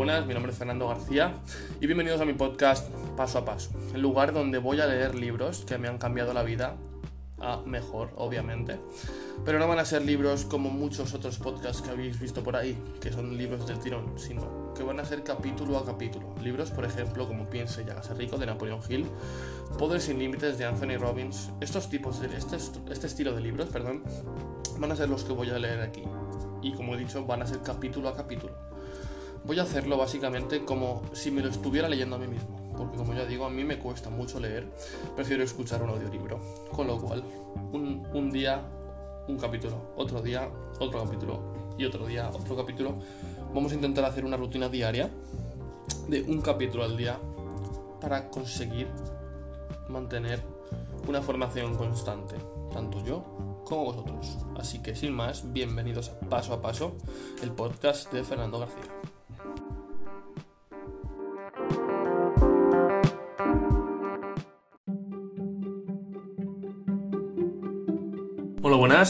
buenas, mi nombre es Fernando García y bienvenidos a mi podcast Paso a Paso, el lugar donde voy a leer libros que me han cambiado la vida a mejor, obviamente. Pero no van a ser libros como muchos otros podcasts que habéis visto por ahí, que son libros del tirón, sino que van a ser capítulo a capítulo. Libros, por ejemplo, como Piense y hágase rico de Napoleon Hill, Poder sin límites de Anthony Robbins. Estos tipos de este, este estilo de libros, perdón, van a ser los que voy a leer aquí. Y como he dicho, van a ser capítulo a capítulo. Voy a hacerlo básicamente como si me lo estuviera leyendo a mí mismo, porque como ya digo, a mí me cuesta mucho leer, prefiero escuchar un audiolibro. Con lo cual, un, día un capítulo, otro día otro capítulo y otro día otro capítulo. Vamos a intentar hacer una rutina diaria de un capítulo al día para conseguir mantener una formación constante, tanto yo como vosotros. Así que sin más, bienvenidos a Paso a Paso, el podcast de Fernando García.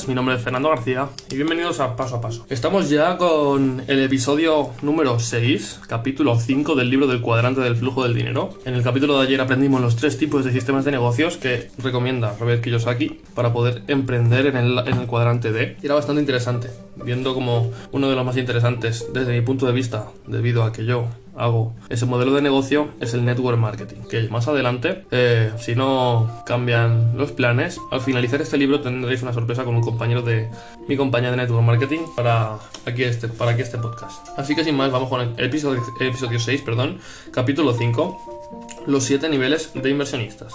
Mi nombre es Fernando García y bienvenidos a Paso a Paso. Estamos ya con el episodio número 6, capítulo 5 del libro del cuadrante del flujo del dinero. En el capítulo de ayer aprendimos los tres tipos de sistemas de negocios que recomienda Robert Kiyosaki para poder emprender en el, en el cuadrante D. Y era bastante interesante, viendo como uno de los más interesantes desde mi punto de vista, debido a que yo hago ese modelo de negocio es el network marketing, que más adelante, eh, si no cambian los planes, al finalizar este libro tendréis una sorpresa con un compañero de mi compañía de network marketing para aquí este, para este podcast. Así que sin más, vamos con el episodio, episodio 6, perdón, capítulo 5, los 7 niveles de inversionistas.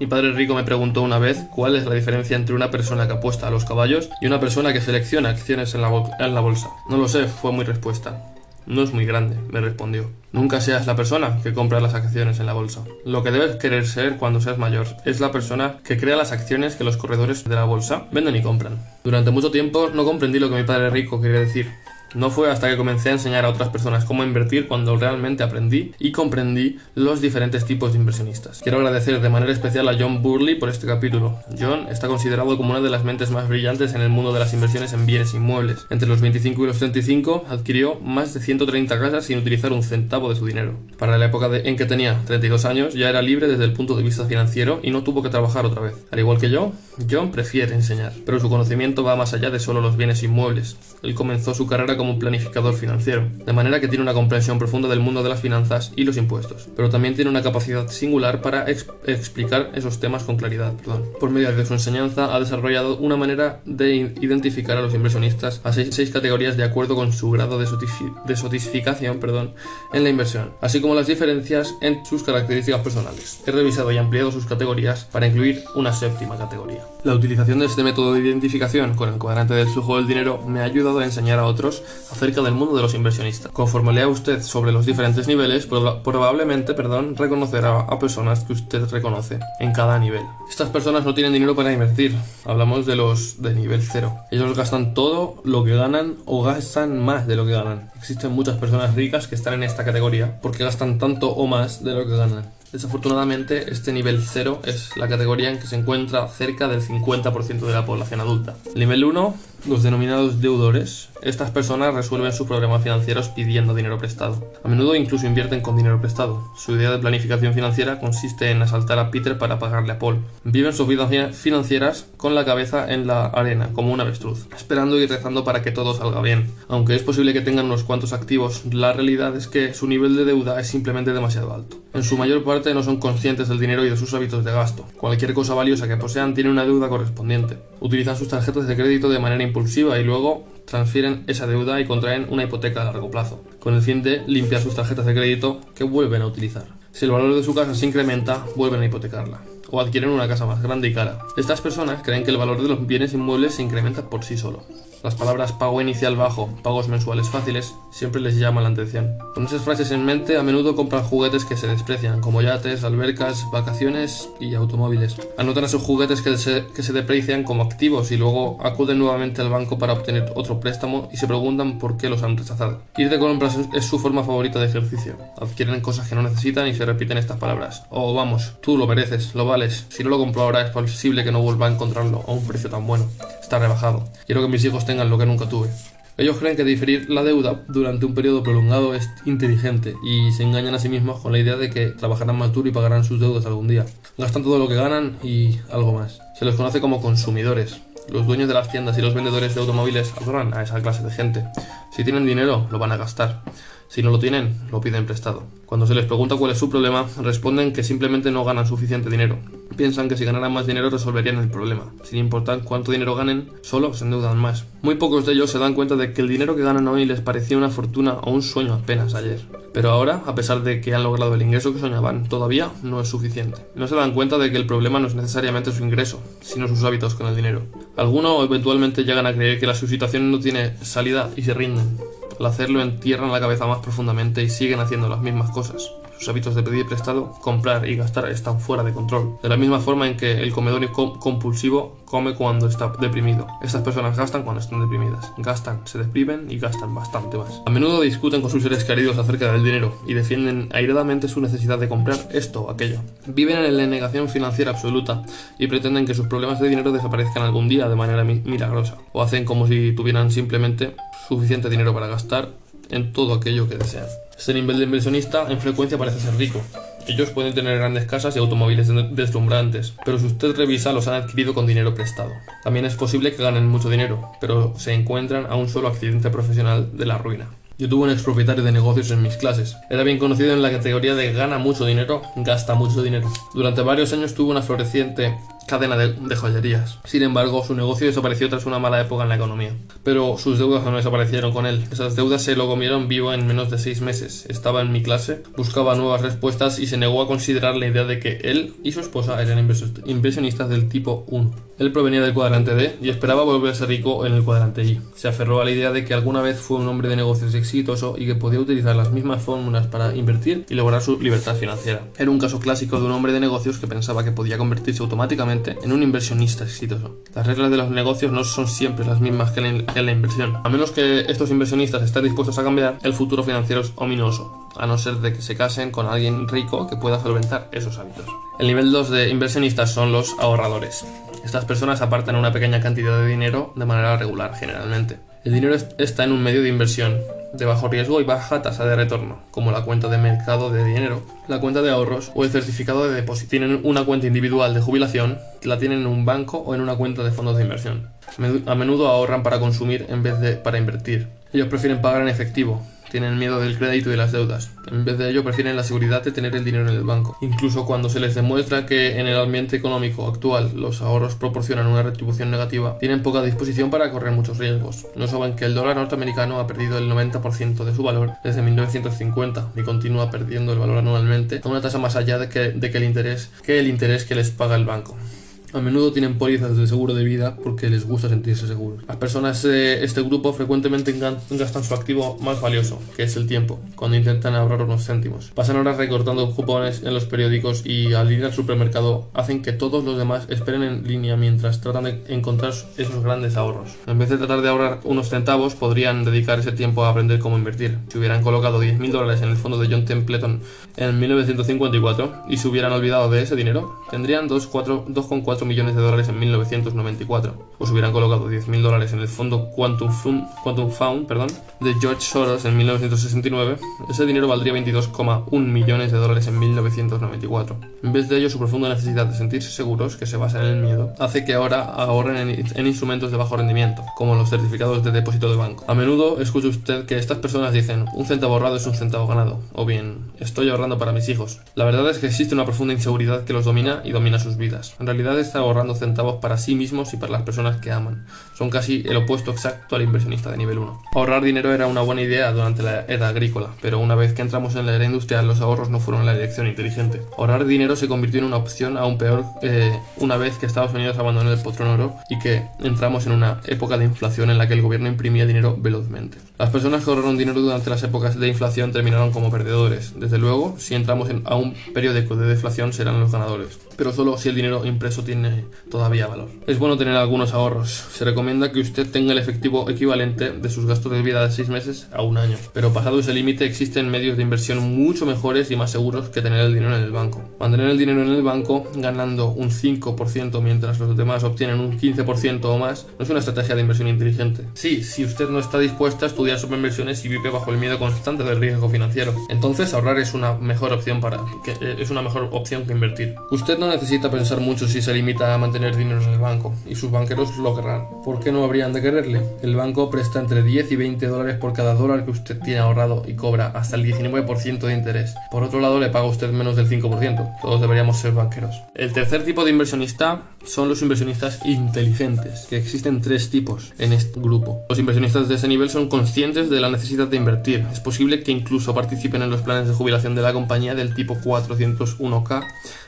Mi padre rico me preguntó una vez cuál es la diferencia entre una persona que apuesta a los caballos y una persona que selecciona acciones en la, en la bolsa. No lo sé, fue mi respuesta. No es muy grande, me respondió. Nunca seas la persona que compra las acciones en la bolsa. Lo que debes querer ser cuando seas mayor es la persona que crea las acciones que los corredores de la bolsa venden y compran. Durante mucho tiempo no comprendí lo que mi padre rico quería decir. No fue hasta que comencé a enseñar a otras personas cómo invertir cuando realmente aprendí y comprendí los diferentes tipos de inversionistas. Quiero agradecer de manera especial a John Burley por este capítulo. John está considerado como una de las mentes más brillantes en el mundo de las inversiones en bienes inmuebles. Entre los 25 y los 35 adquirió más de 130 casas sin utilizar un centavo de su dinero. Para la época en que tenía 32 años ya era libre desde el punto de vista financiero y no tuvo que trabajar otra vez. Al igual que yo, John prefiere enseñar, pero su conocimiento va más allá de solo los bienes inmuebles. Él comenzó su carrera como como planificador financiero, de manera que tiene una comprensión profunda del mundo de las finanzas y los impuestos, pero también tiene una capacidad singular para explicar esos temas con claridad. Por medio de su enseñanza ha desarrollado una manera de identificar a los inversionistas a seis, categorías de acuerdo con su grado de, sotificación perdón, en la inversión, así como las diferencias en sus características personales. He revisado y ampliado sus categorías para incluir una séptima categoría. La utilización de este método de identificación con el cuadrante del flujo del dinero me ha ayudado a enseñar a otros acerca del mundo de los inversionistas. Conforme lea usted sobre los diferentes niveles, probablemente perdón, reconocerá a personas que usted reconoce en cada nivel. Estas personas no tienen dinero para invertir. Hablamos de los de nivel cero. Ellos gastan todo lo que ganan o gastan más de lo que ganan. Existen muchas personas ricas que están en esta categoría porque gastan tanto o más de lo que ganan. Desafortunadamente, este nivel 0 es la categoría en que se encuentra cerca del 50% de la población adulta. nivel 1 los denominados deudores. Estas personas resuelven sus problemas financieros pidiendo dinero prestado. A menudo incluso invierten con dinero prestado. Su idea de planificación financiera consiste en asaltar a Peter para pagarle a Paul. Viven sus vidas financieras con la cabeza en la arena, como un avestruz, esperando y rezando para que todo salga bien. Aunque es posible que tengan unos cuantos activos, la realidad es que su nivel de deuda es simplemente demasiado alto. En su mayor parte no son conscientes del dinero y de sus hábitos de gasto. Cualquier cosa valiosa que posean tiene una deuda correspondiente. Utilizan sus tarjetas de crédito de manera impulsiva y luego transfieren esa deuda y contraen una hipoteca a largo plazo, con el fin de limpiar sus tarjetas de crédito que vuelven a utilizar. Si el valor de su casa se incrementa, vuelven a hipotecarla o adquieren una casa más grande y cara. Estas personas creen que el valor de los bienes inmuebles se incrementa por sí solo. Las palabras pago inicial bajo, pagos mensuales fáciles, siempre les llaman la atención. Con esas frases en mente, a menudo compran juguetes que se desprecian, como yates, albercas, vacaciones y automóviles. Anotan esos juguetes que se, que se deprecian como activos y luego acuden nuevamente al banco para obtener otro préstamo y se preguntan por qué los han rechazado. Ir de compras es su forma favorita de ejercicio. Adquieren cosas que no necesitan y se repiten estas palabras. Oh, vamos, tú lo mereces, lo vales. Si no lo compro ahora es posible que no vuelva a encontrarlo a un precio tan bueno. Está rebajado. Quiero que mis hijos tengan lo que nunca tuve. Ellos creen que diferir la deuda durante un periodo prolongado es inteligente y se engañan a sí mismos con la idea de que trabajarán más duro y pagarán sus deudas algún día. Gastan todo lo que ganan y algo más. Se les conoce como consumidores. Los dueños de las tiendas y los vendedores de automóviles adoran a esa clase de gente. Si tienen dinero, lo van a gastar. Si no lo tienen, lo piden prestado. Cuando se les pregunta cuál es su problema, responden que simplemente no ganan suficiente dinero. Piensan que si ganaran más dinero resolverían el problema. Sin importar cuánto dinero ganen, solo se endeudan más. Muy pocos de ellos se dan cuenta de que el dinero que ganan hoy les parecía una fortuna o un sueño apenas ayer. Pero ahora, a pesar de que han logrado el ingreso que soñaban, todavía no es suficiente. No se dan cuenta de que el problema no es necesariamente su ingreso, sino sus hábitos con el dinero. Algunos eventualmente llegan a creer que la su situación no tiene salida y se rinden. Al hacerlo entierran la cabeza más profundamente y siguen haciendo las mismas cosas. Sus hábitos de pedir prestado, comprar y gastar están fuera de control. De la misma forma en que el comedor compulsivo come cuando está deprimido. Estas personas gastan cuando están deprimidas. Gastan, se deprimen y gastan bastante más. A menudo discuten con sus seres queridos acerca del dinero y defienden airadamente su necesidad de comprar esto o aquello. Viven en la negación financiera absoluta y pretenden que sus problemas de dinero desaparezcan algún día de manera milagrosa. O hacen como si tuvieran simplemente suficiente dinero para gastar en todo aquello que desean. Este nivel de inversionista en frecuencia parece ser rico. Ellos pueden tener grandes casas y automóviles deslumbrantes, pero si usted revisa los han adquirido con dinero prestado. También es posible que ganen mucho dinero, pero se encuentran a un solo accidente profesional de la ruina. Yo tuve un expropietario de negocios en mis clases. Era bien conocido en la categoría de gana mucho dinero, gasta mucho dinero. Durante varios años tuvo una floreciente cadena de, joyerías. Sin embargo, su negocio desapareció tras una mala época en la economía. Pero sus deudas no desaparecieron con él. Esas deudas se lo comieron vivo en menos de seis meses. Estaba en mi clase, buscaba nuevas respuestas y se negó a considerar la idea de que él y su esposa eran inversionistas del tipo 1. Él provenía del cuadrante D y esperaba volverse rico en el cuadrante I. Se aferró a la idea de que alguna vez fue un hombre de negocios exitoso y que podía utilizar las mismas fórmulas para invertir y lograr su libertad financiera. Era un caso clásico de un hombre de negocios que pensaba que podía convertirse automáticamente en un inversionista exitoso. Las reglas de los negocios no son siempre las mismas que la, inversión. A menos que estos inversionistas estén dispuestos a cambiar, el futuro financiero es ominoso, a no ser de que se casen con alguien rico que pueda solventar esos hábitos. El nivel 2 de inversionistas son los ahorradores. Estas personas apartan una pequeña cantidad de dinero de manera regular, generalmente. El dinero está en un medio de inversión de bajo riesgo y baja tasa de retorno, como la cuenta de mercado de dinero, la cuenta de ahorros o el certificado de depósito. Tienen una cuenta individual de jubilación, la tienen en un banco o en una cuenta de fondos de inversión. A menudo ahorran para consumir en vez de para invertir. Ellos prefieren pagar en efectivo, tienen miedo del crédito y las deudas. En vez de ello, prefieren la seguridad de tener el dinero en el banco. Incluso cuando se les demuestra que en el ambiente económico actual los ahorros proporcionan una retribución negativa, tienen poca disposición para correr muchos riesgos. No saben que el dólar norteamericano ha perdido el 90% de su valor desde 1950 y continúa perdiendo el valor anualmente a una tasa más allá de que, de que el interés que el interés que les paga el banco. A menudo tienen pólizas de seguro de vida porque les gusta sentirse seguros. Las personas de este grupo frecuentemente gastan su activo más valioso, que es el tiempo, cuando intentan ahorrar unos céntimos. Pasan horas recortando cupones en los periódicos y al ir al supermercado hacen que todos los demás esperen en línea mientras tratan de encontrar esos grandes ahorros. En vez de tratar de ahorrar unos centavos, podrían dedicar ese tiempo a aprender cómo invertir. Si hubieran colocado 10.000 dólares en el fondo de John Templeton en 1954 y se hubieran olvidado de ese dinero, tendrían 2,4 millones de dólares en 1994, o se hubieran colocado 10.000 dólares en el fondo Quantum, Quantum Fund perdón, de George Soros en 1969, ese dinero valdría 22,1 millones de dólares en 1994. En vez de ello, su profunda necesidad de sentirse seguros, que se basa en el miedo, hace que ahora ahorren en, en instrumentos de bajo rendimiento, como los certificados de depósito de banco. A menudo escucha usted que estas personas dicen, un centavo ahorrado es un centavo ganado, o bien, estoy ahorrando para mis hijos. La verdad es que existe una profunda inseguridad que los domina y domina sus vidas. En realidad, ahorrando centavos para sí mismos y para las personas que aman. Son casi el opuesto exacto al inversionista de nivel 1. Ahorrar dinero era una buena idea durante la era agrícola, pero una vez que entramos en la era industrial los ahorros no fueron la elección inteligente. Ahorrar dinero se convirtió en una opción aún peor eh, una vez que Estados Unidos abandonó el patrón oro y que entramos en una época de inflación en la que el gobierno imprimía dinero velozmente. Las personas que ahorraron dinero durante las épocas de inflación terminaron como perdedores. Desde luego, si entramos en, a un periódico de deflación serán los ganadores. pero solo si el dinero impreso tiene todavía valor. Es bueno tener algunos ahorros. Se recomienda que usted tenga el efectivo equivalente de sus gastos de vida de 6 meses a un año. Pero pasado ese límite existen medios de inversión mucho mejores y más seguros que tener el dinero en el banco. Mantener el dinero en el banco ganando un 5% mientras los demás obtienen un 15% o más no es una estrategia de inversión inteligente. Sí, si usted no está dispuesta a sobre inversiones y vive bajo el miedo constante del riesgo financiero, entonces ahorrar es una mejor opción para que eh, es una mejor opción que invertir. Usted no necesita pensar mucho si se limita a mantener dinero en el banco y sus banqueros lo querrán. ¿Por qué no habrían de quererle? El banco presta entre 10 y 20 dólares por cada dólar que usted tiene ahorrado y cobra hasta el 19% de interés. Por otro lado, le paga usted menos del 5%. Todos deberíamos ser banqueros. El tercer tipo de inversionista son los inversionistas inteligentes, que existen tres tipos en este grupo. Los inversionistas de ese nivel son conscientes de la necesidad de invertir. Es posible que incluso participen en los planes de jubilación de la compañía del tipo 401k,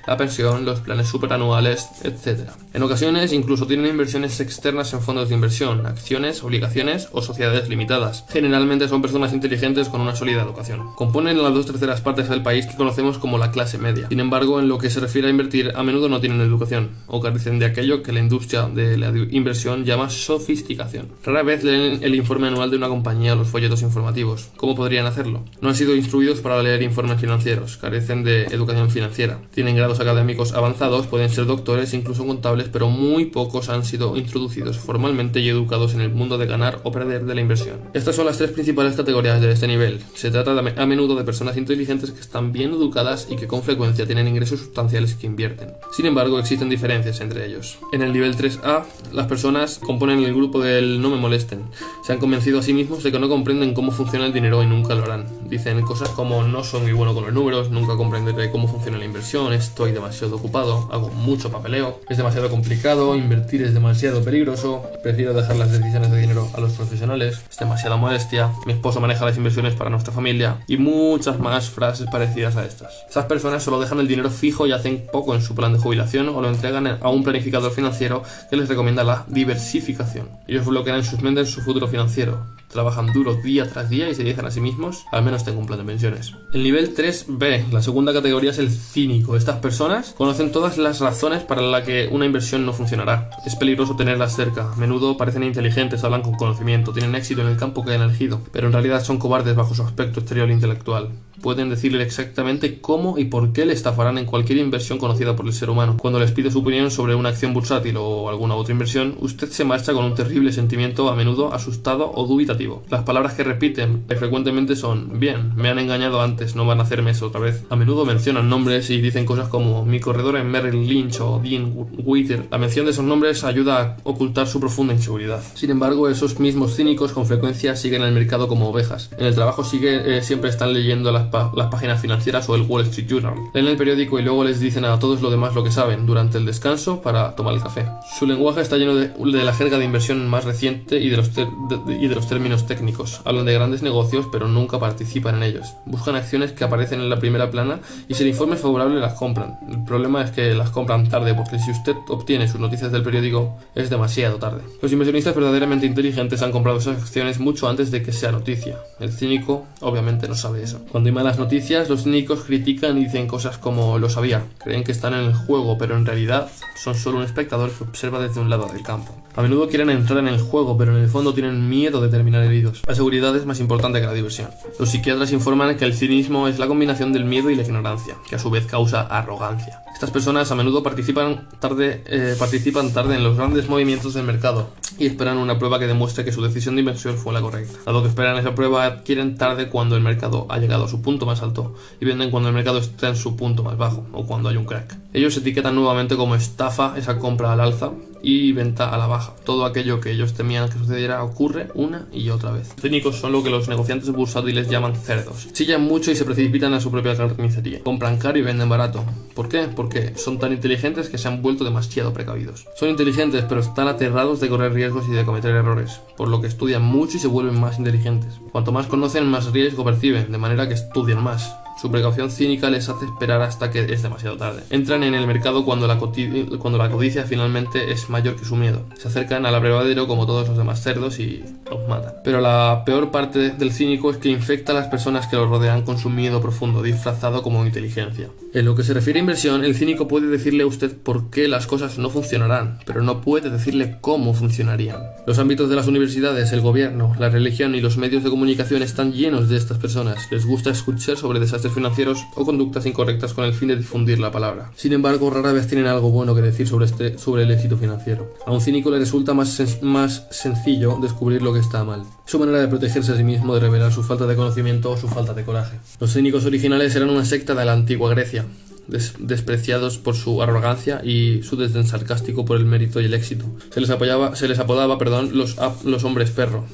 la pensión, los planes superanuales, etc. En ocasiones incluso tienen inversiones externas en fondos de inversión, acciones, obligaciones o sociedades limitadas. Generalmente son personas inteligentes con una sólida educación. Componen las dos terceras partes del país que conocemos como la clase media. Sin embargo, en lo que se refiere a invertir, a menudo no tienen educación o carecen de aquello que la industria de la inversión llama sofisticación. Rara vez leen el informe anual de una compañía o los folletos informativos. ¿Cómo podrían hacerlo? No han sido instruidos para leer informes financieros, carecen de educación financiera, tienen grados académicos avanzados, pueden ser doctores, incluso contables, pero muy pocos han sido introducidos formalmente y educados en el mundo de ganar o perder de la inversión. Estas son las tres principales categorías de este nivel. Se trata a menudo de personas inteligentes que están bien educadas y que con frecuencia tienen ingresos sustanciales que invierten. Sin embargo, existen diferencias entre ellos. En el nivel 3A, las personas componen el grupo del no me molesten. Se han convencido a sí mismos que no comprenden cómo funciona el dinero y nunca lo harán. Dicen cosas como no soy muy bueno con los números, nunca comprenderé cómo funciona la inversión, estoy demasiado ocupado, hago mucho papeleo, es demasiado complicado, invertir es demasiado peligroso, prefiero dejar las decisiones de dinero a los profesionales, es demasiada molestia, mi esposo maneja las inversiones para nuestra familia y muchas más frases parecidas a estas. Esas personas solo dejan el dinero fijo y hacen poco en su plan de jubilación o lo entregan a un planificador financiero que les recomienda la diversificación. Ellos bloquean en sus mentes su futuro financiero trabajan duro día tras día y se dicen a sí mismos, al menos tengo un plan de pensiones. El nivel 3B, la segunda categoría es el cínico. Estas personas conocen todas las razones para las que una inversión no funcionará. Es peligroso tenerlas cerca. A menudo parecen inteligentes, hablan con conocimiento, tienen éxito en el campo que han elegido, pero en realidad son cobardes bajo su aspecto exterior e intelectual. Pueden decirle exactamente cómo y por qué le estafarán en cualquier inversión conocida por el ser humano. Cuando les pide su opinión sobre una acción bursátil o alguna otra inversión, usted se marcha con un terrible sentimiento a menudo asustado o dubitativo las palabras que repiten frecuentemente son, bien, me han engañado antes, no van a hacerme eso otra vez. A menudo mencionan nombres y dicen cosas como mi corredor en Merrill Lynch o Dean Witter. La mención de esos nombres ayuda a ocultar su profunda inseguridad. Sin embargo, esos mismos cínicos con frecuencia siguen el mercado como ovejas. En el trabajo sigue, eh, siempre están leyendo las, páginas financieras o el Wall Street Journal. Leen el periódico y luego les dicen a todos lo demás lo que saben durante el descanso para tomar el café. Su lenguaje está lleno de, la jerga de inversión más reciente y de los, y de los términos técnicos. Hablan de grandes negocios, pero nunca participan en ellos. Buscan acciones que aparecen en la primera plana y si el informe es favorable las compran. El problema es que las compran tarde, porque si usted obtiene sus noticias del periódico es demasiado tarde. Los inversionistas verdaderamente inteligentes han comprado esas acciones mucho antes de que sea noticia. El cínico obviamente no sabe eso. Cuando hay malas noticias, los cínicos critican y dicen cosas como lo sabía. Creen que están en el juego, pero en realidad son solo un espectador que observa desde un lado del campo. A menudo quieren entrar en el juego, pero en el fondo tienen miedo de terminar heridos. La seguridad es más importante que la diversión. Los psiquiatras informan que el cinismo es la combinación del miedo y la ignorancia, que a su vez causa arrogancia. Estas personas a menudo participan tarde, eh, participan tarde en los grandes movimientos del mercado y esperan una prueba que demuestre que su decisión de inversión fue la correcta. Dado que esperan esa prueba, adquieren tarde cuando el mercado ha llegado a su punto más alto y venden cuando el mercado está en su punto más bajo o cuando hay un crack. Ellos etiquetan nuevamente como estafa esa compra al alza y venta a la baja. Todo aquello que ellos temían que sucediera ocurre una y otra vez. Técnicos son lo que los negociantes bursátiles llaman cerdos. Chillan mucho y se precipitan a su propia carnicería. Compran caro y venden barato. ¿Por qué? Porque son tan inteligentes que se han vuelto demasiado precavidos. Son inteligentes pero están aterrados de correr riesgos y de cometer errores, por lo que estudian mucho y se vuelven más inteligentes. Cuanto más conocen, más riesgo perciben, de manera que estudian más Su precaución cínica les hace esperar hasta que es demasiado tarde. Entran en el mercado cuando la, codicia finalmente es mayor que su miedo. Se acercan al abrevadero como todos los demás cerdos y los matan. Pero la peor parte del cínico es que infecta a las personas que lo rodean con su miedo profundo, disfrazado como inteligencia. En lo que se refiere a inversión, el cínico puede decirle a usted por qué las cosas no funcionarán, pero no puede decirle cómo funcionarían. Los ámbitos de las universidades, el gobierno, la religión y los medios de comunicación están llenos de estas personas. Les gusta escuchar sobre desastres financieros o conductas incorrectas con el fin de difundir la palabra. Sin embargo, rara vez tienen algo bueno que decir sobre, este, el éxito financiero. A un cínico le resulta más sencillo descubrir lo que está mal. Su manera de protegerse a sí mismo, de revelar su falta de conocimiento o su falta de coraje. Los cínicos originales eran una secta de la antigua Grecia despreciados por su arrogancia y su desdén sarcástico por el mérito y el éxito. Se les, apoyaba, se les apodaba perdón, los, hombres perro.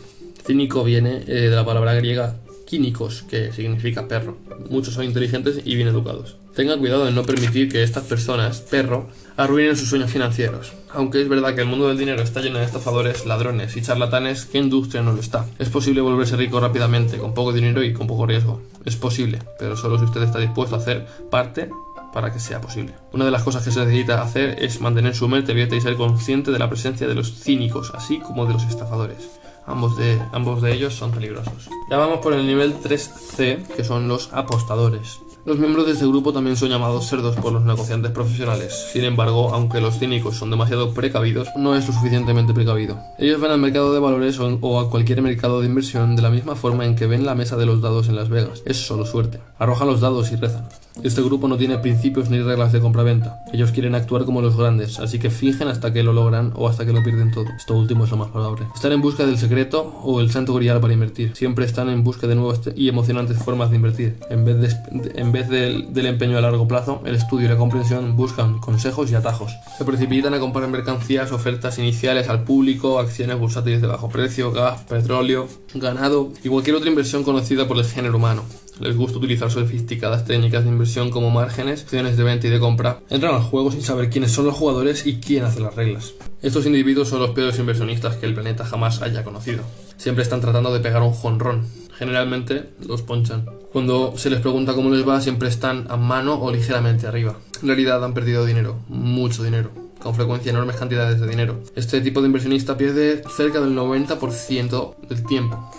Cínico viene eh, de la palabra griega quínicos, que significa perro. Muchos son inteligentes y bien educados. Tenga cuidado de no permitir que estas personas, perro, arruinen sus sueños financieros. Aunque es verdad que el mundo del dinero está lleno de estafadores, ladrones y charlatanes, ¿qué industria no lo está? Es posible volverse rico rápidamente, con poco dinero y con poco riesgo. Es posible, pero solo si usted está dispuesto a hacer parte para que sea posible. Una de las cosas que se necesita hacer es mantener su mente abierta y ser consciente de la presencia de los cínicos, así como de los estafadores. Ambos de, ambos de ellos son peligrosos. Ya vamos por el nivel 3C, que son los apostadores. Los miembros de este grupo también son llamados cerdos por los negociantes profesionales. Sin embargo, aunque los cínicos son demasiado precavidos, no es lo suficientemente precavido. Ellos ven al mercado de valores o a cualquier mercado de inversión de la misma forma en que ven la mesa de los dados en Las Vegas. Es solo suerte. Arrojan los dados y rezan. Este grupo no tiene principios ni reglas de compra-venta. Ellos quieren actuar como los grandes, así que fingen hasta que lo logran o hasta que lo pierden todo. Esto último es lo más probable. Están en busca del secreto o el santo grial para invertir. Siempre están en busca de nuevas y emocionantes formas de invertir. En vez, de, en vez del, del empeño a largo plazo, el estudio y la comprensión buscan consejos y atajos. Se precipitan a comprar mercancías, ofertas iniciales al público, acciones bursátiles de bajo precio, gas, petróleo, ganado y cualquier otra inversión conocida por el género humano les gusta utilizar sofisticadas técnicas de inversión como márgenes, acciones de venta y de compra, entran al juego sin saber quiénes son los jugadores y quién hace las reglas. Estos individuos son los peores inversionistas que el planeta jamás haya conocido. Siempre están tratando de pegar un jonrón. Generalmente los ponchan. Cuando se les pregunta cómo les va, siempre están a mano o ligeramente arriba. En realidad han perdido dinero, mucho dinero con frecuencia enormes cantidades de dinero. Este tipo de inversionista pierde cerca del 90% del tiempo.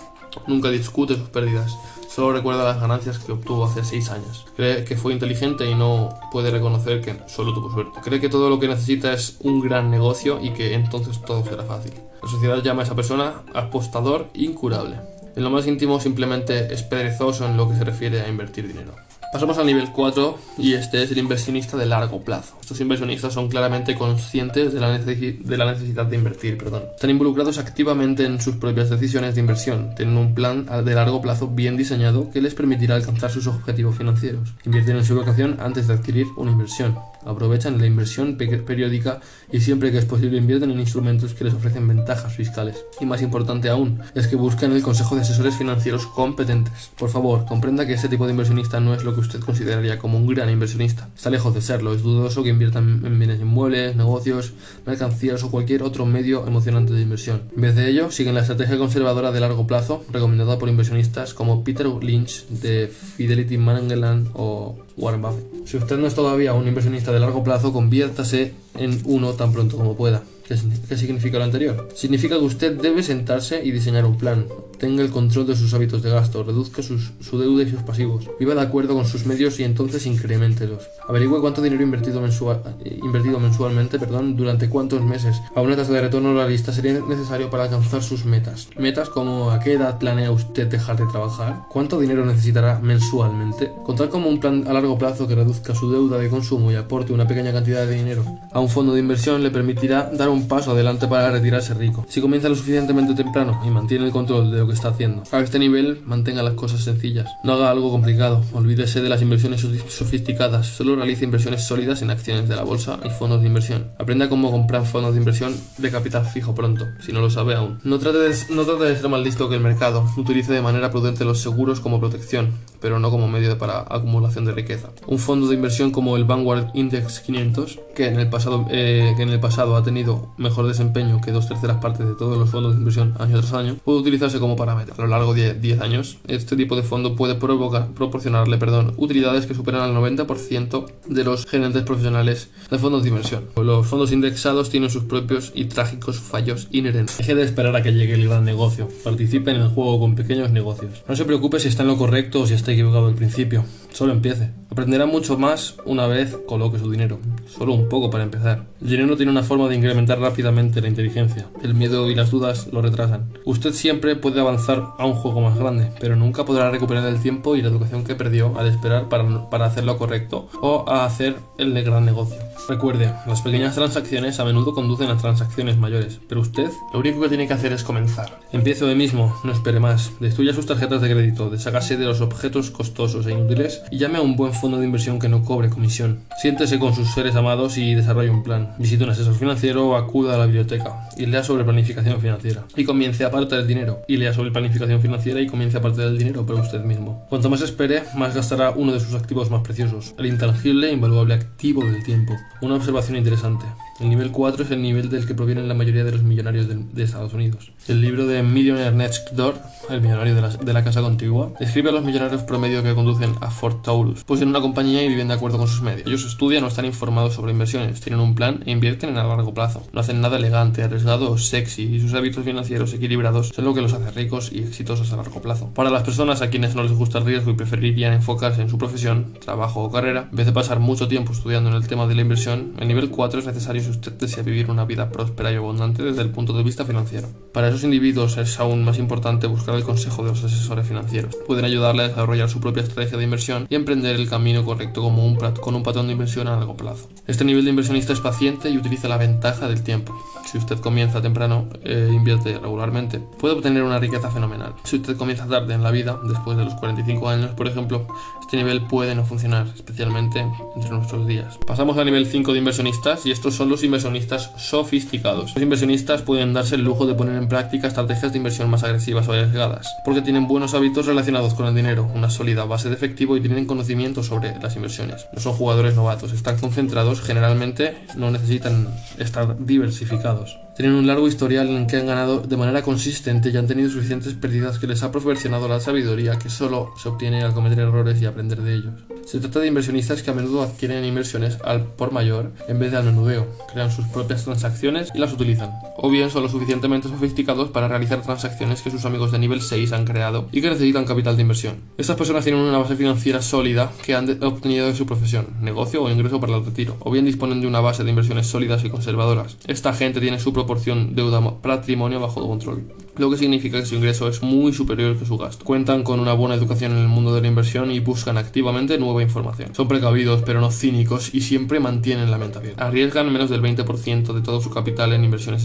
Nunca discute sus pérdidas. Solo recuerda las ganancias que obtuvo hace 6 años. Cree que fue inteligente y no puede reconocer que solo tuvo suerte. Cree que todo lo que necesita es un gran negocio y que entonces todo será fácil. La sociedad llama a esa persona apostador incurable. En lo más íntimo simplemente es perezoso en lo que se refiere a invertir dinero. Pasamos al nivel 4 y este es el inversionista de largo plazo. Estos inversionistas son claramente conscientes de la, de la, necesidad de invertir, perdón. Están involucrados activamente en sus propias decisiones de inversión. Tienen un plan de largo plazo bien diseñado que les permitirá alcanzar sus objetivos financieros. Invierten en su vocación antes de adquirir una inversión aprovechan la inversión periódica y siempre que es posible invierten en instrumentos que les ofrecen ventajas fiscales. Y más importante aún, es que buscan el consejo de asesores financieros competentes. Por favor, comprenda que este tipo de inversionista no es lo que usted consideraría como un gran inversionista. Está lejos de serlo, es dudoso que inviertan en bienes inmuebles, negocios, mercancías o cualquier otro medio emocionante de inversión. En vez de ello, siguen la estrategia conservadora de largo plazo recomendada por inversionistas como Peter Lynch de Fidelity Magellan o Warren Buffett. Si usted no es todavía un inversionista de largo plazo, conviértase en uno tan pronto como pueda. ¿Qué, significa lo anterior? Significa que usted debe sentarse y diseñar un plan. Tenga el control de sus hábitos de gasto, reduzca su deuda y sus pasivos. Viva de acuerdo con sus medios y entonces incrementelos. Averigüe cuánto dinero invertido, mensual, invertido mensualmente perdón, durante cuántos meses. A una tasa de retorno realista sería necesario para alcanzar sus metas. Metas como a qué edad planea usted dejar de trabajar, cuánto dinero necesitará mensualmente. Contar como un plan a largo plazo que reduzca su deuda de consumo y aporte una pequeña cantidad de dinero a un fondo de inversión le permitirá dar un paso adelante para retirarse rico. Si comienza lo suficientemente temprano y mantiene el control de que está haciendo. A este nivel, mantenga las cosas sencillas. No haga algo complicado. Olvídese de las inversiones sofisticadas. Solo realice inversiones sólidas en acciones de la bolsa y fondos de inversión. Aprenda cómo comprar fondos de inversión de capital fijo pronto, si no lo sabe aún. No trate de, no trate de ser más listo que el mercado. Utilice de manera prudente los seguros como protección pero no como medio para acumulación de riqueza. Un fondo de inversión como el Vanguard Index 500, que en el pasado, eh, que en el pasado ha tenido mejor desempeño que dos terceras partes de todos los fondos de inversión año tras año, puede utilizarse como parámetro. A lo largo de 10 años, este tipo de fondo puede provocar, proporcionarle perdón, utilidades que superan al 90% de los gerentes profesionales de fondos de inversión. Los fondos indexados tienen sus propios y trágicos fallos inherentes. Deje de esperar a que llegue el gran negocio. Participe en el juego con pequeños negocios. No se preocupe si está en lo correcto o si está equivocado al principio. Solo empiece. Aprenderá mucho más una vez coloque su dinero. Solo un poco para empezar. El dinero tiene una forma de incrementar rápidamente la inteligencia. El miedo y las dudas lo retrasan. Usted siempre puede avanzar a un juego más grande, pero nunca podrá recuperar el tiempo y la educación que perdió al esperar para, para hacer lo correcto o a hacer el gran negocio. Recuerde, las pequeñas transacciones a menudo conducen a transacciones mayores, pero usted lo único que tiene que hacer es comenzar. Empiece hoy mismo, no espere más. Destruya sus tarjetas de crédito, deshágase de los objetos costosos e inútiles y llame a un buen fondo de inversión que no cobre comisión. Siéntese con sus seres amados y desarrolle un plan. Visite un asesor financiero o acuda a la biblioteca y lea sobre planificación financiera. Y comience a apartar el dinero. Y lea sobre planificación financiera y comience a apartar el dinero para usted mismo. Cuanto más espere, más gastará uno de sus activos más preciosos, el intangible e invaluable activo del tiempo. Una observación interesante. El nivel 4 es el nivel del que provienen la mayoría de los millonarios de, Estados Unidos. El libro de Millionaire Next Door, el millonario de la, casa contigua, describe a los millonarios promedio que conducen a Fort Taurus, pues en una compañía y viven de acuerdo con sus medios. Ellos estudian o están informados sobre inversiones, tienen un plan e invierten en a largo plazo. No hacen nada elegante, arriesgado o sexy y sus hábitos financieros equilibrados son lo que los hace ricos y exitosos a largo plazo. Para las personas a quienes no les gusta el riesgo y preferirían enfocarse en su profesión, trabajo o carrera, en vez de pasar mucho tiempo estudiando en el tema de la inversión, el nivel 4 es necesario si usted desea vivir una vida próspera y abundante desde el punto de vista financiero. Para esos individuos es aún más importante buscar el consejo de los asesores financieros. Pueden ayudarle a desarrollar su propia estrategia de inversión y emprender el camino correcto como un con un patrón de inversión a largo plazo. Este nivel de inversionista es paciente y utiliza la ventaja del tiempo. Si usted comienza temprano e invierte regularmente, puede obtener una riqueza fenomenal. Si usted comienza tarde en la vida, después de los 45 años, por ejemplo, este nivel puede no funcionar, especialmente entre nuestros días. Pasamos al nivel 5 de inversionistas y estos son los inversionistas sofisticados. Los inversionistas pueden darse el lujo de poner en práctica estrategias de inversión más agresivas o arriesgadas, porque tienen buenos hábitos relacionados con el dinero, una sólida base de efectivo y tienen conocimiento sobre las inversiones. No son jugadores novatos, están concentrados, generalmente no necesitan estar diversificados. Tienen un largo historial en que han ganado de manera consistente y han tenido suficientes pérdidas que les ha proporcionado la sabiduría que solo se obtiene al cometer errores y aprender de ellos. Se trata de inversionistas que a menudo adquieren inversiones al por mayor en vez de al menudeo, crean sus propias transacciones y las utilizan, o bien son lo suficientemente sofisticados para realizar transacciones que sus amigos de nivel 6 han creado y que necesitan capital de inversión. Estas personas tienen una base financiera sólida que han obtenido de su profesión, negocio o ingreso para el retiro, o bien disponen de una base de inversiones sólidas y conservadoras. Esta gente tiene su proporción deuda patrimonio bajo control lo que significa que su ingreso es muy superior que su gasto. Cuentan con una buena educación en el mundo de la inversión y buscan activamente nueva información. Son precavidos pero no cínicos y siempre mantienen la mente abierta. Arriesgan menos del 20% de todo su capital en inversiones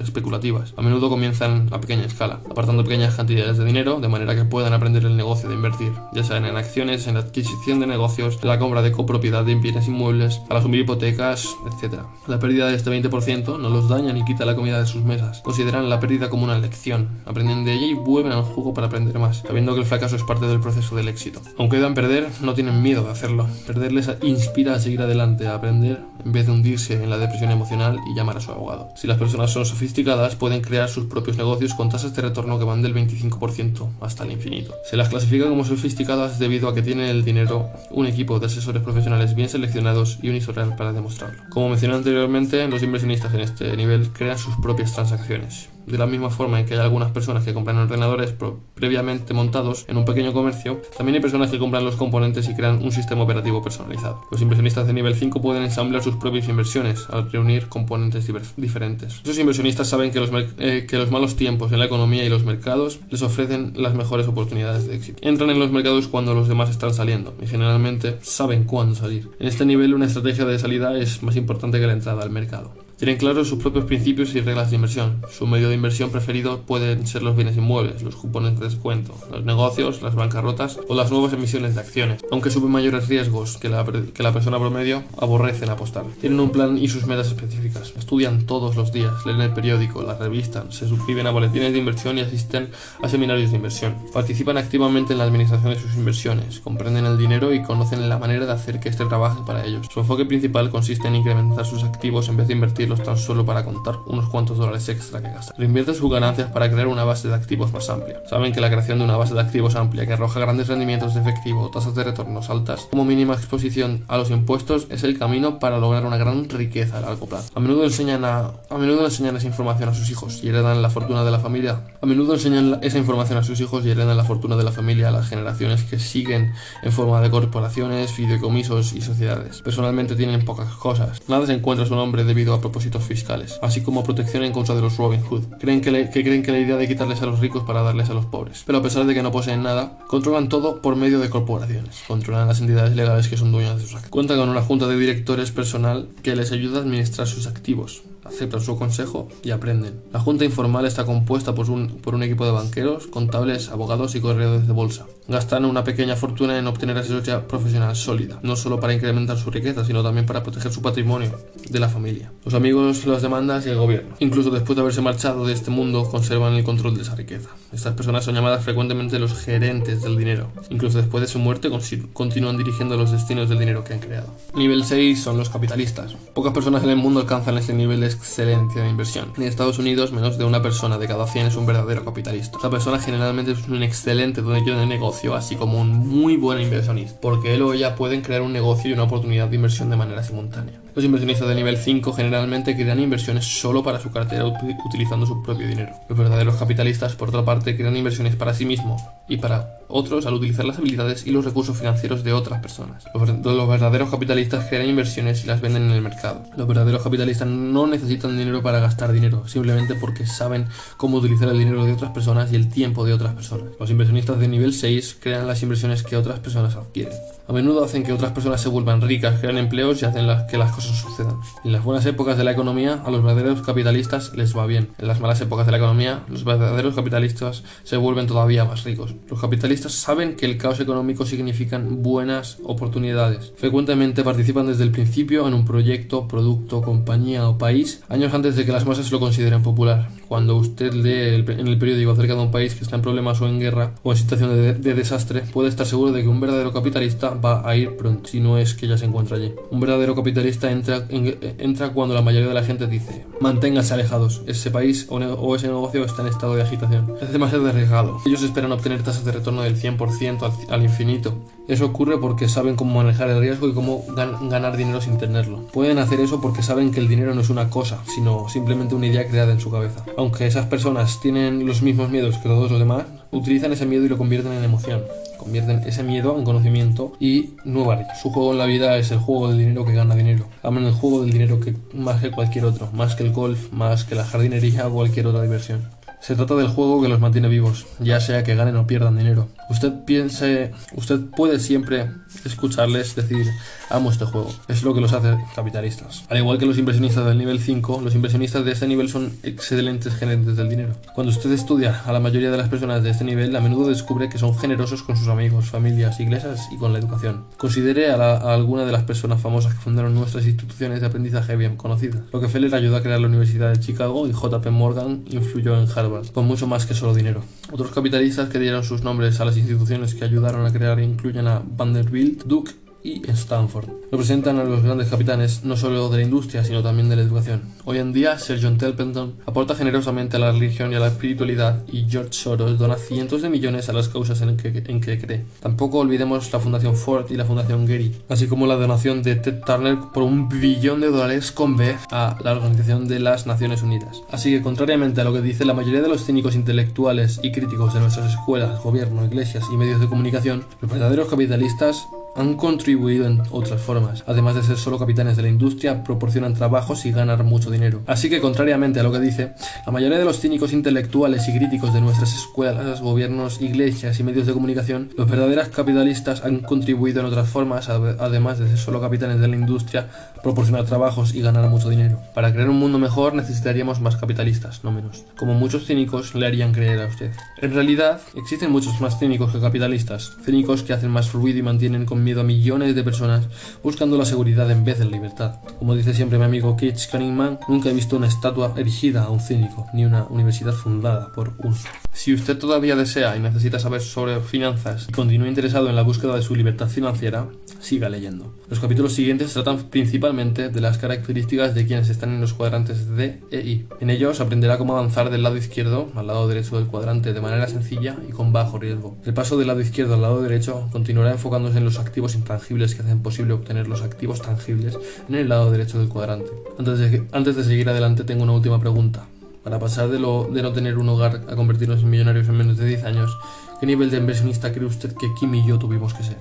especulativas. A menudo comienzan a pequeña escala, apartando pequeñas cantidades de dinero de manera que puedan aprender el negocio de invertir, ya sean en acciones, en la adquisición de negocios, en la compra de copropiedad de bienes inmuebles, al asumir hipotecas, etc. La pérdida de este 20% no los daña ni quita la comida de sus mesas. Consideran la pérdida como una lección aprenden de ella y vuelven al juego para aprender más, sabiendo que el fracaso es parte del proceso del éxito. Aunque deban perder, no tienen miedo de hacerlo. Perder les inspira a seguir adelante, a aprender, en vez de hundirse en la depresión emocional y llamar a su abogado. Si las personas son sofisticadas, pueden crear sus propios negocios con tasas de retorno que van del 25% hasta el infinito. Se las clasifica como sofisticadas debido a que tienen el dinero, un equipo de asesores profesionales bien seleccionados y un historial para demostrarlo. Como mencioné anteriormente, los inversionistas en este nivel crean sus propias transacciones de la misma forma en que hay algunas personas que compran ordenadores previamente montados en un pequeño comercio, también hay personas que compran los componentes y crean un sistema operativo personalizado. Los inversionistas de nivel 5 pueden ensamblar sus propias inversiones al reunir componentes diferentes. Esos inversionistas saben que los, eh, que los malos tiempos en la economía y los mercados les ofrecen las mejores oportunidades de éxito. Entran en los mercados cuando los demás están saliendo y generalmente saben cuándo salir. En este nivel una estrategia de salida es más importante que la entrada al mercado. Tienen claros sus propios principios y reglas de inversión. Su medio de inversión preferido pueden ser los bienes inmuebles, los cupones de descuento, los negocios, las bancarrotas o las nuevas emisiones de acciones, aunque suben mayores riesgos que la, que la persona promedio, aborrecen apostar. Tienen un plan y sus metas específicas. Estudian todos los días, leen el periódico, la revistan, se suscriben a boletines de inversión y asisten a seminarios de inversión. Participan activamente en la administración de sus inversiones, comprenden el dinero y conocen la manera de hacer que este trabaje para ellos. Su enfoque principal consiste en incrementar sus activos en vez de invertirlos tan solo para contar unos cuantos dólares extra que gastan. Reinvierten sus ganancias para crear una base de activos más amplia. Saben que la creación de una base de activos amplia que arroja grandes rendimientos de efectivo o tasas de retornos altas como mínima exposición a los impuestos es el camino para lograr una gran riqueza a largo plazo. A menudo enseñan a, a menudo enseñan esa información a sus hijos y heredan la fortuna de la familia. A menudo enseñan esa información a sus hijos y heredan la fortuna de la familia a las generaciones que siguen en forma de corporaciones, fideicomisos y sociedades. Personalmente tienen pocas cosas. Nada se encuentra su nombre debido a fiscales, así como protección en contra de los Robin Hood. Creen que, que creen que la idea de quitarles a los ricos para darles a los pobres. Pero a pesar de que no poseen nada, controlan todo por medio de corporaciones. Controlan las entidades legales que son dueñas de sus activos. Cuentan con una junta de directores personal que les ayuda a administrar sus activos aceptan su consejo y aprenden. La junta informal está compuesta por un, por un equipo de banqueros, contables, abogados y corredores de bolsa. Gastan una pequeña fortuna en obtener asesoría profesional sólida, no solo para incrementar su riqueza, sino también para proteger su patrimonio de la familia, los amigos, las demandas y el gobierno. Incluso después de haberse marchado de este mundo, conservan el control de esa riqueza. Estas personas son llamadas frecuentemente los gerentes del dinero. Incluso después de su muerte, continúan dirigiendo los destinos del dinero que han creado. Nivel 6 son los capitalistas. Pocas personas en el mundo alcanzan este nivel de excelencia de inversión. En Estados Unidos, menos de una persona de cada 100 es un verdadero capitalista. Esta persona generalmente es un excelente dueño de negocio, así como un muy buen inversionista, porque él o ella pueden crear un negocio y una oportunidad de inversión de manera simultánea. Los inversionistas de nivel 5 generalmente crean inversiones solo para su cartera utilizando su propio dinero. Los verdaderos capitalistas, por otra parte, crean inversiones para sí mismos y para otros al utilizar las habilidades y los recursos financieros de otras personas. Los, verdaderos capitalistas crean inversiones y las venden en el mercado. Los verdaderos capitalistas no necesitan dinero para gastar dinero, simplemente porque saben cómo utilizar el dinero de otras personas y el tiempo de otras personas. Los inversionistas de nivel 6 crean las inversiones que otras personas adquieren. A menudo hacen que otras personas se vuelvan ricas, crean empleos y hacen que las cosas sucedan. En las buenas épocas de la economía, a los verdaderos capitalistas les va bien. En las malas épocas de la economía, los verdaderos capitalistas se vuelven todavía más ricos. Los capitalistas saben que el caos económico significan buenas oportunidades. Frecuentemente participan desde el principio en un proyecto, producto, compañía o país, años antes de que las masas lo consideren popular. Cuando usted lee en el periódico acerca de un país que está en problemas o en guerra o en situación de desastre, puede estar seguro de que un verdadero capitalista va a ir pronto, si no es que ya se encuentra allí. Un verdadero capitalista entra, entra cuando la mayoría de la gente dice, manténganse alejados, ese país o, ese negocio está en estado de agitación. Es demasiado arriesgado. Ellos esperan obtener tasas de retorno del 100% al, al, infinito. Eso ocurre porque saben cómo manejar el riesgo y cómo ganar dinero sin tenerlo. Pueden hacer eso porque saben que el dinero no es una cosa, sino simplemente una idea creada en su cabeza. Aunque esas personas tienen los mismos miedos que todos los demás, utilizan ese miedo y lo convierten en emoción. Convierten ese miedo en conocimiento y nueva ley. Su juego en la vida es el juego del dinero que gana dinero. Aman el juego del dinero que más que cualquier otro, más que el golf, más que la jardinería o cualquier otra diversión. Se trata del juego que los mantiene vivos, ya sea que ganen o pierdan dinero. Usted piense, usted puede siempre escucharles decir, amo este juego. Es lo que los hace capitalistas. Al igual que los inversionistas del nivel 5, los inversionistas de este nivel son excelentes gerentes del dinero. Cuando usted estudia a la mayoría de las personas de este nivel, a menudo descubre que son generosos con sus amigos, familias, iglesias y con la educación. Considere a, a alguna de las personas famosas que fundaron nuestras instituciones de aprendizaje bien conocidas. Rockefeller ayudó a crear la Universidad de Chicago y JP Morgan influyó en Harvard, con mucho más que solo dinero. Otros capitalistas que dieron sus nombres a las instituciones que ayudaron a crear incluyen a Vanderbilt, Duke y Stanford. Representan a los grandes capitanes no solo de la industria, sino también de la educación. Hoy en día, Sir John Templeton aporta generosamente a la religión y a la espiritualidad y George Soros dona cientos de millones a las causas en que, que cree. Tampoco olvidemos la Fundación Ford y la Fundación Gary, así como la donación de Ted Turner por un billón de dólares con B a la Organización de las Naciones Unidas. Así que, contrariamente a lo que dice la mayoría de los cínicos intelectuales y críticos de nuestras escuelas, gobierno, iglesias y medios de comunicación, los verdaderos capitalistas han contribuido en otras formas. Además de ser solo capitanes de la industria, proporcionan trabajos y ganar mucho dinero. Así que, contrariamente a lo que dice, la mayoría de los cínicos intelectuales y críticos de nuestras escuelas, gobiernos, iglesias y medios de comunicación, los verdaderos capitalistas han contribuido en otras formas, además de ser solo capitanes de la industria, proporcionar trabajos y ganar mucho dinero. Para crear un mundo mejor necesitaríamos más capitalistas, no menos. Como muchos cínicos le harían creer a usted. En realidad, existen muchos más cínicos que capitalistas. Cínicos que hacen más ruido y mantienen con miedo a millones de personas buscando la seguridad en vez de la libertad. Como dice siempre mi amigo Keith Cunningman, nunca he visto una estatua erigida a un cínico, ni una universidad fundada por un. Si usted todavía desea y necesita saber sobre finanzas y continúa interesado en la búsqueda de su libertad financiera, siga leyendo. Los capítulos siguientes tratan principalmente de las características de quienes están en los cuadrantes D e I. En ellos aprenderá cómo avanzar del lado izquierdo al lado derecho del cuadrante de manera sencilla y con bajo riesgo. El paso del lado izquierdo al lado derecho continuará enfocándose en los activos intangibles que hacen posible obtener los activos tangibles en el lado derecho del cuadrante. Antes de, antes de seguir adelante tengo una última pregunta. Para pasar de, lo, de no tener un hogar a convertirnos en millonarios en menos de 10 años, ¿qué nivel de inversionista cree usted que Kim y yo tuvimos que ser?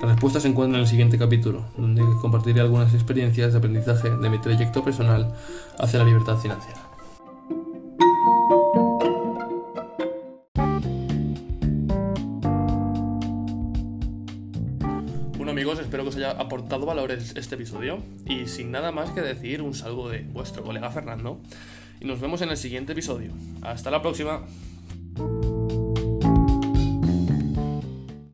La respuesta se encuentra en el siguiente capítulo, donde compartiré algunas experiencias de aprendizaje de mi trayecto personal hacia la libertad financiera. Bueno amigos, espero que os haya aportado valor este episodio y sin nada más que decir un saludo de vuestro colega Fernando y nos vemos en el siguiente episodio. Hasta la próxima.